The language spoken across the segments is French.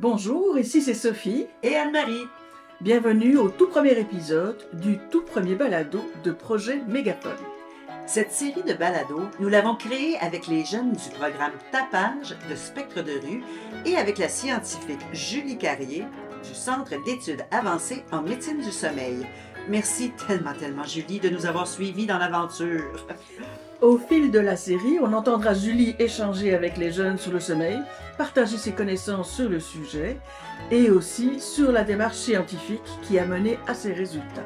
Bonjour, ici c'est Sophie et Anne-Marie. Bienvenue au tout premier épisode du tout premier balado de Projet Mégaphone. Cette série de balados, nous l'avons créée avec les jeunes du programme Tapage de Spectre de rue et avec la scientifique Julie Carrier du Centre d'études avancées en médecine du sommeil. Merci tellement, tellement, Julie, de nous avoir suivis dans l'aventure. Au fil de la série, on entendra Julie échanger avec les jeunes sur le sommeil, partager ses connaissances sur le sujet et aussi sur la démarche scientifique qui a mené à ces résultats.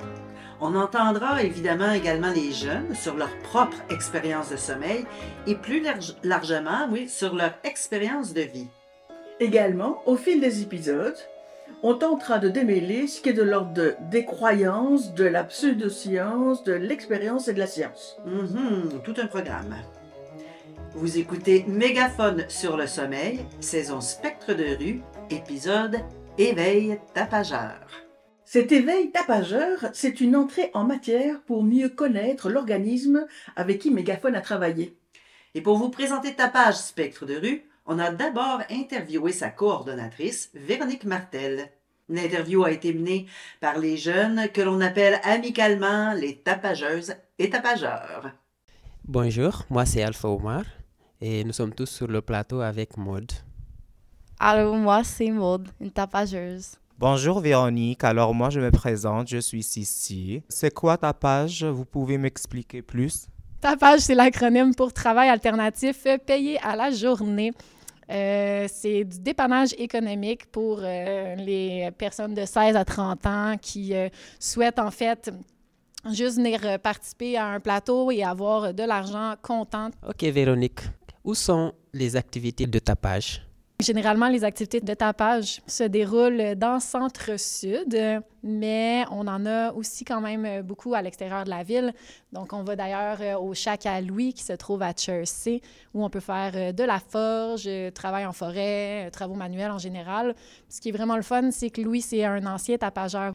On entendra évidemment également les jeunes sur leur propre expérience de sommeil et plus largement, oui, sur leur expérience de vie. Également, au fil des épisodes, on tentera de démêler ce qui est de l'ordre des croyances, de la pseudoscience, de l'expérience et de la science. Mhm, tout un programme. Vous écoutez Mégaphone sur le sommeil, saison Spectre de rue, épisode Éveil tapageur. Cet éveil tapageur, c'est une entrée en matière pour mieux connaître l'organisme avec qui Mégaphone a travaillé. Et pour vous présenter Tapage Spectre de rue, on a d'abord interviewé sa coordonnatrice, Véronique Martel. L'interview a été menée par les jeunes que l'on appelle amicalement les tapageuses et tapageurs. Bonjour, moi c'est Alpha Omar et nous sommes tous sur le plateau avec Maud. Alors moi c'est Maud, une tapageuse. Bonjour Véronique, alors moi je me présente, je suis Sissi. C'est quoi tapage? Vous pouvez m'expliquer plus? Tapage, c'est l'acronyme pour travail alternatif payé à la journée. Euh, c'est du dépannage économique pour euh, les personnes de 16 à 30 ans qui euh, souhaitent en fait juste venir participer à un plateau et avoir de l'argent comptant. OK, Véronique. Où sont les activités de tapage? Généralement, les activités de tapage se déroulent dans centre-sud, mais on en a aussi quand même beaucoup à l'extérieur de la ville. Donc, on va d'ailleurs au Chac à Louis qui se trouve à Chersey, où on peut faire de la forge, travail en forêt, travaux manuels en général. Ce qui est vraiment le fun, c'est que Louis, c'est un ancien tapageur.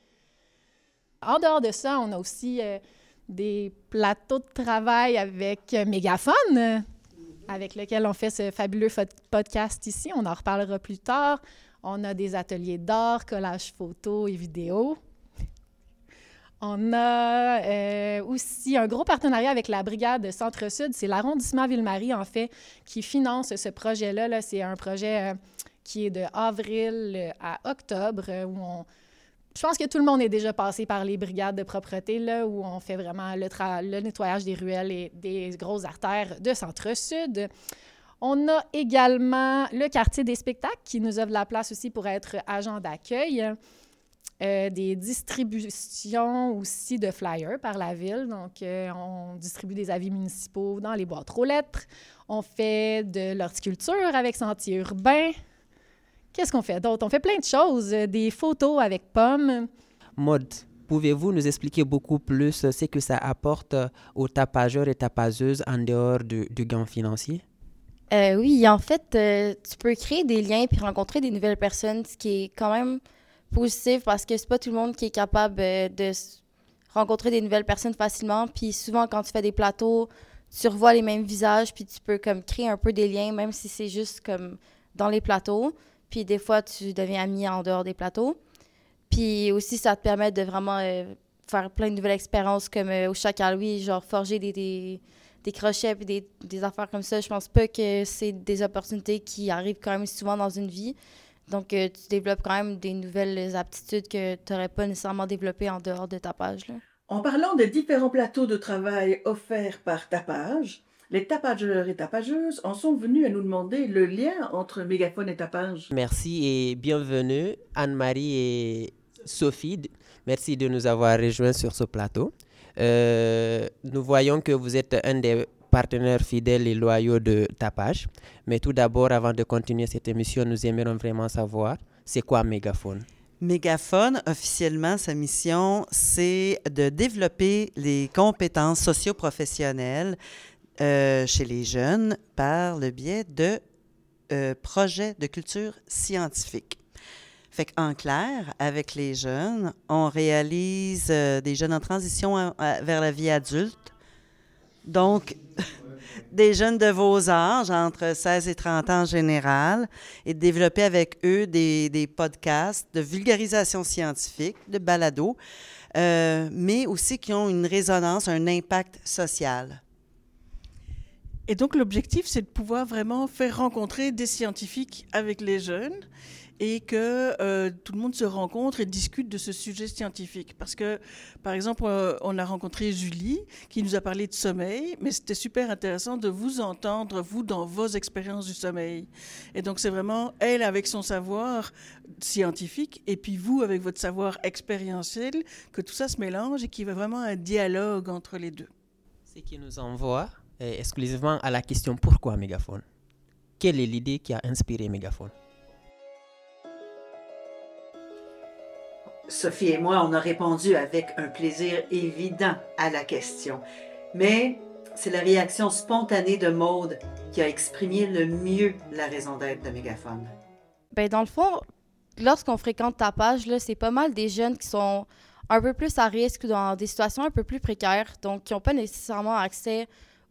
En dehors de ça, on a aussi euh, des plateaux de travail avec mégaphone avec lequel on fait ce fabuleux podcast ici. On en reparlera plus tard. On a des ateliers d'art, collage photo et vidéo. On a euh, aussi un gros partenariat avec la Brigade Centre-Sud. C'est l'arrondissement Ville-Marie, en fait, qui finance ce projet-là. -là, c'est un projet euh, qui est de avril à octobre, où on, je pense que tout le monde est déjà passé par les brigades de propreté, là, où on fait vraiment le, nettoyage des ruelles et des grosses artères de centre-sud. On a également le quartier des spectacles qui nous offre la place aussi pour être agent d'accueil. Euh, des distributions aussi de flyers par la ville. Donc, euh, on distribue des avis municipaux dans les boîtes aux lettres. On fait de l'horticulture avec Sentier urbain. Qu'est-ce qu'on fait d'autre? On fait plein de choses, euh, des photos avec pommes. Mode, pouvez-vous nous expliquer beaucoup plus euh, ce que ça apporte euh, aux tapageurs et tapageuses en dehors du, gain financier? oui, en fait, tu peux créer des liens puis rencontrer des nouvelles personnes, ce qui est quand même positif parce que c'est pas tout le monde qui est capable de rencontrer des nouvelles personnes facilement. Puis souvent, quand tu fais des plateaux, tu revois les mêmes visages puis tu peux comme créer un peu des liens, même si c'est juste comme dans les plateaux. Puis des fois, tu deviens ami en dehors des plateaux. Puis aussi, ça te permet de vraiment euh, faire plein de nouvelles expériences comme euh, au Chac à Louis, genre forger des, des, crochets puis des, des, affaires comme ça. Je pense pas que c'est des opportunités qui arrivent quand même souvent dans une vie. Donc, euh, tu développes quand même des nouvelles aptitudes que tu n'aurais pas nécessairement développées en dehors de tapage. Là. En parlant des différents plateaux de travail offerts par tapage, les tapageurs et tapageuses en sont venus à nous demander le lien entre mégaphone et tapage. Merci et bienvenue Anne-Marie et Sophie. Merci de nous avoir rejoints sur ce plateau. Euh, nous voyons que vous êtes un des partenaires fidèles et loyaux de Tapage. Mais tout d'abord, avant de continuer cette émission, nous aimerions vraiment savoir, c'est quoi Mégaphone? Mégaphone, officiellement, sa mission, c'est de développer les compétences socio-professionnelles euh, chez les jeunes par le biais de euh, projets de culture scientifique. Fait en clair, avec les jeunes, on réalise euh, des jeunes en transition vers la vie adulte. Donc, des jeunes de vos âges, entre 16 et 30 ans en général, et de développer avec eux des, podcasts de vulgarisation scientifique, de balado, mais aussi qui ont une résonance, un impact social. Et donc l'objectif, c'est de pouvoir vraiment faire rencontrer des scientifiques avec les jeunes et que euh, tout le monde se rencontre et discute de ce sujet scientifique. Parce que, par exemple, euh, on a rencontré Julie qui nous a parlé de sommeil, mais c'était super intéressant de vous entendre, vous, dans vos expériences du sommeil. Et donc, c'est vraiment elle avec son savoir scientifique et puis vous avec votre savoir expérientiel, que tout ça se mélange et qu'il y a vraiment un dialogue entre les deux. Ce qui nous envoie exclusivement à la question pourquoi Mégaphone Quelle est l'idée qui a inspiré Mégaphone Sophie et moi, on a répondu avec un plaisir évident à la question. Mais c'est la réaction spontanée de Maude qui a exprimé le mieux la raison d'être de Mégaphone. Ben, dans le fond, lorsqu'on fréquente ta page, là, c'est pas mal des jeunes qui sont un peu plus à risque dans des situations un peu plus précaires, donc qui n'ont pas nécessairement accès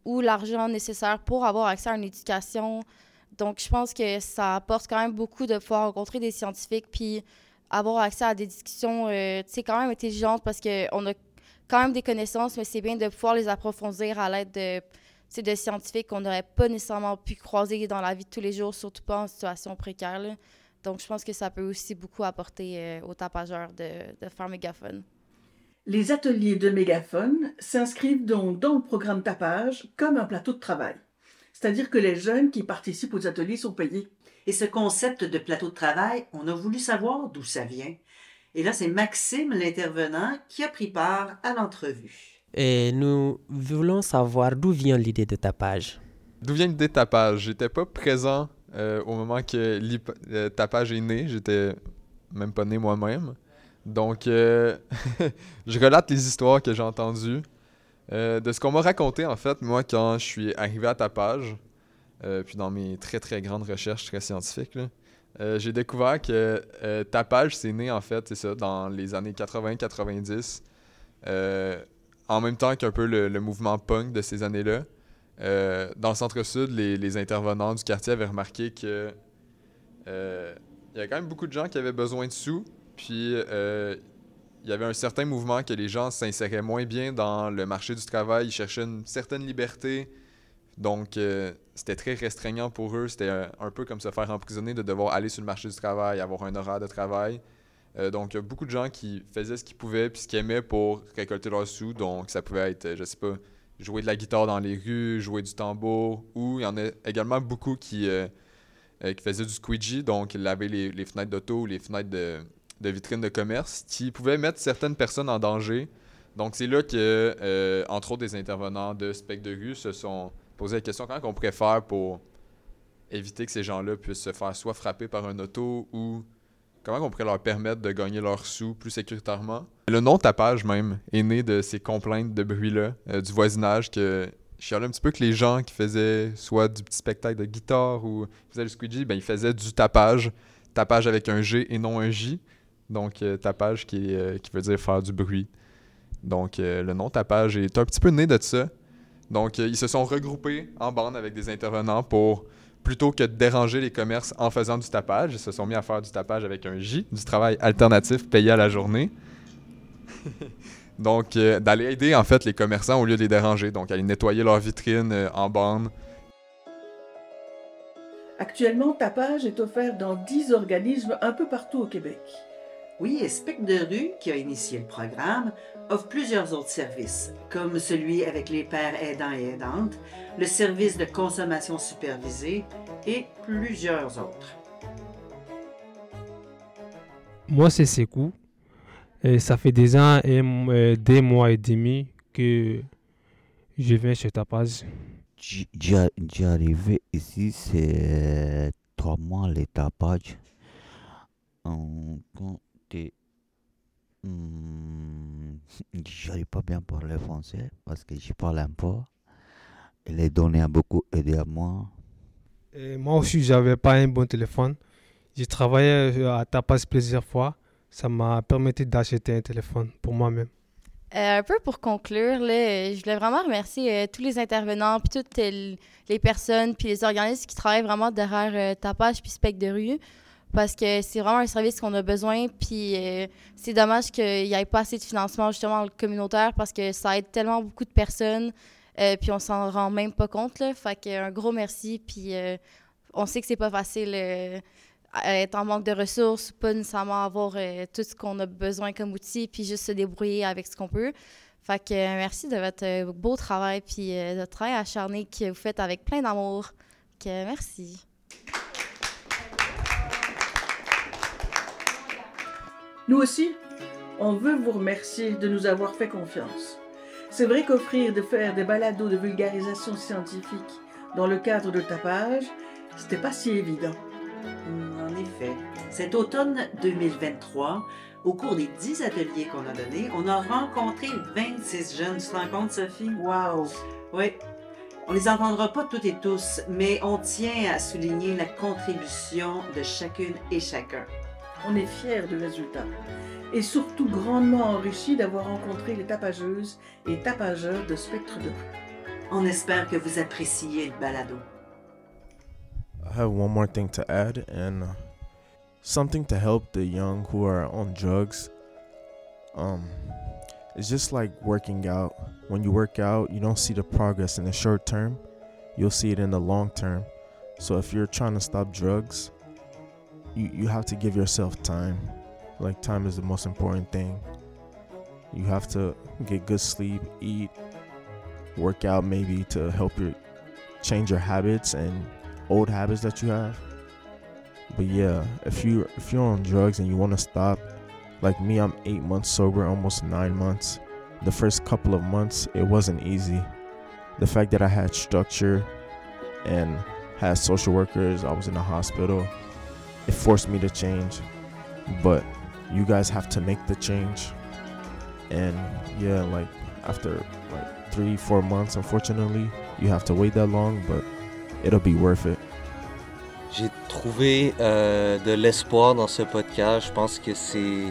ou l'argent nécessaire pour avoir accès à une éducation. Donc, je pense que ça apporte quand même beaucoup de pouvoir rencontrer des scientifiques puis avoir accès à des discussions, euh, tu sais, quand même intelligentes parce qu'on a quand même des connaissances, mais c'est bien de pouvoir les approfondir à l'aide de, de scientifiques qu'on n'aurait pas nécessairement pu croiser dans la vie de tous les jours, surtout pas en situation précaire. Donc, je pense que ça peut aussi beaucoup apporter euh, aux tapageurs de, de faire mégaphone. Les ateliers de mégaphone s'inscrivent donc dans le programme tapage comme un plateau de travail. C'est-à-dire que les jeunes qui participent aux ateliers sont payés. Et ce concept de plateau de travail, on a voulu savoir d'où ça vient. Et là, c'est Maxime, l'intervenant, qui a pris part à l'entrevue. Et nous voulons savoir d'où vient l'idée de tapage. D'où vient l'idée de tapage? J'étais pas présent euh, au moment que le tapage est né. J'étais même pas né moi-même. Donc, euh, je relate les histoires que j'ai entendues. Euh, de ce qu'on m'a raconté, en fait, moi, quand je suis arrivé à tapage, euh, puis dans mes très très grandes recherches très scientifiques, euh, j'ai découvert que euh, Tapage, c'est né en fait, c'est ça, dans les années 80-90, en même temps qu'un peu le, mouvement punk de ces années-là. dans le centre-sud, les, intervenants du quartier avaient remarqué que il y avait quand même beaucoup de gens qui avaient besoin de sous, puis il y avait un certain mouvement que les gens s'inséraient moins bien dans le marché du travail, ils cherchaient une certaine liberté, donc, euh, c'était très restreignant pour eux. C'était un, peu comme se faire emprisonner de devoir aller sur le marché du travail, avoir un horaire de travail. Euh, donc, il y a beaucoup de gens qui faisaient ce qu'ils pouvaient puis ce qu'ils aimaient pour récolter leurs sous. Donc, ça pouvait être, je sais pas, jouer de la guitare dans les rues, jouer du tambour. Ou il y en a également beaucoup qui, euh, qui faisaient du squeegee, donc laver les, les fenêtres d'auto ou les fenêtres de, de vitrines de commerce, qui pouvaient mettre certaines personnes en danger. Donc, c'est là que, entre autres, des intervenants de spec de rue se sont poser la question comment on pourrait faire pour éviter que ces gens-là puissent se faire soit frapper par un auto ou comment on pourrait leur permettre de gagner leurs sous plus sécuritairement. Le nom tapage même est né de ces complaintes de bruit-là euh, du voisinage que je chialait un petit peu que les gens qui faisaient soit du petit spectacle de guitare ou faisaient du squeegee, ben ils faisaient du tapage, tapage avec un G et non un J. Donc euh, tapage qui, euh, qui veut dire faire du bruit. Donc le nom tapage est un petit peu né de ça. Donc, euh, ils se sont regroupés en bande avec des intervenants pour, plutôt que de déranger les commerces en faisant du tapage, ils se sont mis à faire du tapage avec un J, du travail alternatif payé à la journée. Donc, euh, d'aller aider en fait les commerçants au lieu de les déranger. Donc, aller nettoyer leurs vitrines euh, en bande. Actuellement, Tapage est offert dans 10 organismes un peu partout au Québec. Oui, et Spec de rue, qui a initié le programme, offre plusieurs autres services, comme celui avec les pères aidants et aidantes, le service de consommation supervisée et plusieurs autres. Moi, c'est Sekou. Et ça fait des ans et euh, des mois et demi que je viens chez Tapage. J'ai arrivé ici, c'est trois mois les Tapage. Hmm, j'arrive pas bien parler français parce que je parle un peu. Il a donné beaucoup aidé à moi. Et moi aussi, j'avais pas un bon téléphone. J'ai travaillé à Tapas plusieurs fois. Ça m'a permis d'acheter un téléphone pour moi-même. Euh, un peu pour conclure, là, je voulais vraiment remercier euh, tous les intervenants, puis toutes euh, les personnes, puis les organismes qui travaillent vraiment derrière euh, Tapage puis Spec de rue, parce que c'est vraiment un service qu'on a besoin, puis euh, c'est dommage qu'il n'y ait pas assez de financement justement communautaire, parce que ça aide tellement beaucoup de personnes, euh, puis on s'en rend même pas compte, là. Fait que un gros merci, puis euh, on sait que c'est pas facile être en manque de ressources, pas nécessairement avoir tout ce qu'on a besoin comme outil, puis juste se débrouiller avec ce qu'on peut. Fait que merci de votre beau travail, puis de votre travail acharné que vous faites avec plein d'amour. Que merci. Nous aussi, on veut vous remercier de nous avoir fait confiance. C'est vrai qu'offrir de faire des balados de vulgarisation scientifique dans le cadre de tapage, c'était pas si évident. Mm, En effet, cet automne 2023, au cours des 10 ateliers qu'on a donnés, on a rencontré 26 jeunes. Tu te rends compte, Sophie? Wow! Oui. On les entendra pas toutes et tous, mais on tient à souligner la contribution de chacune et chacun. On est fiers du résultat. Et surtout grandement enrichis d'avoir rencontré les tapageuses et tapageurs de Spectre de rue. On espère que vous appréciez le balado. I have one more thing to add and uh, something to help the young who are on drugs. Um, it's just like working out. When you work out, you don't see the progress in the short term, you'll see it in the long term. So if you're trying to stop drugs, you, you have to give yourself time. Like, time is the most important thing. You have to get good sleep, eat, work out maybe to help you change your habits and old habits that you have. But yeah, if you if you're on drugs and you want to stop, like me, I'm eight months sober, almost nine months. The first couple of months, it wasn't easy. The fact that I had structure and had social workers, I was in the hospital, it forced me to change. But you guys have to make the change. And yeah, like after like three, four months, unfortunately, you have to wait that long, but it'll be worth it. J'ai trouvé euh, de l'espoir dans ce podcast. Je pense que c'est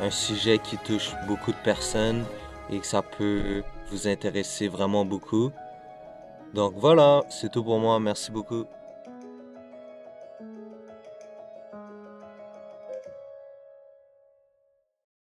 un sujet qui touche beaucoup de personnes et que ça peut vous intéresser vraiment beaucoup. Donc voilà, c'est tout pour moi. Merci beaucoup.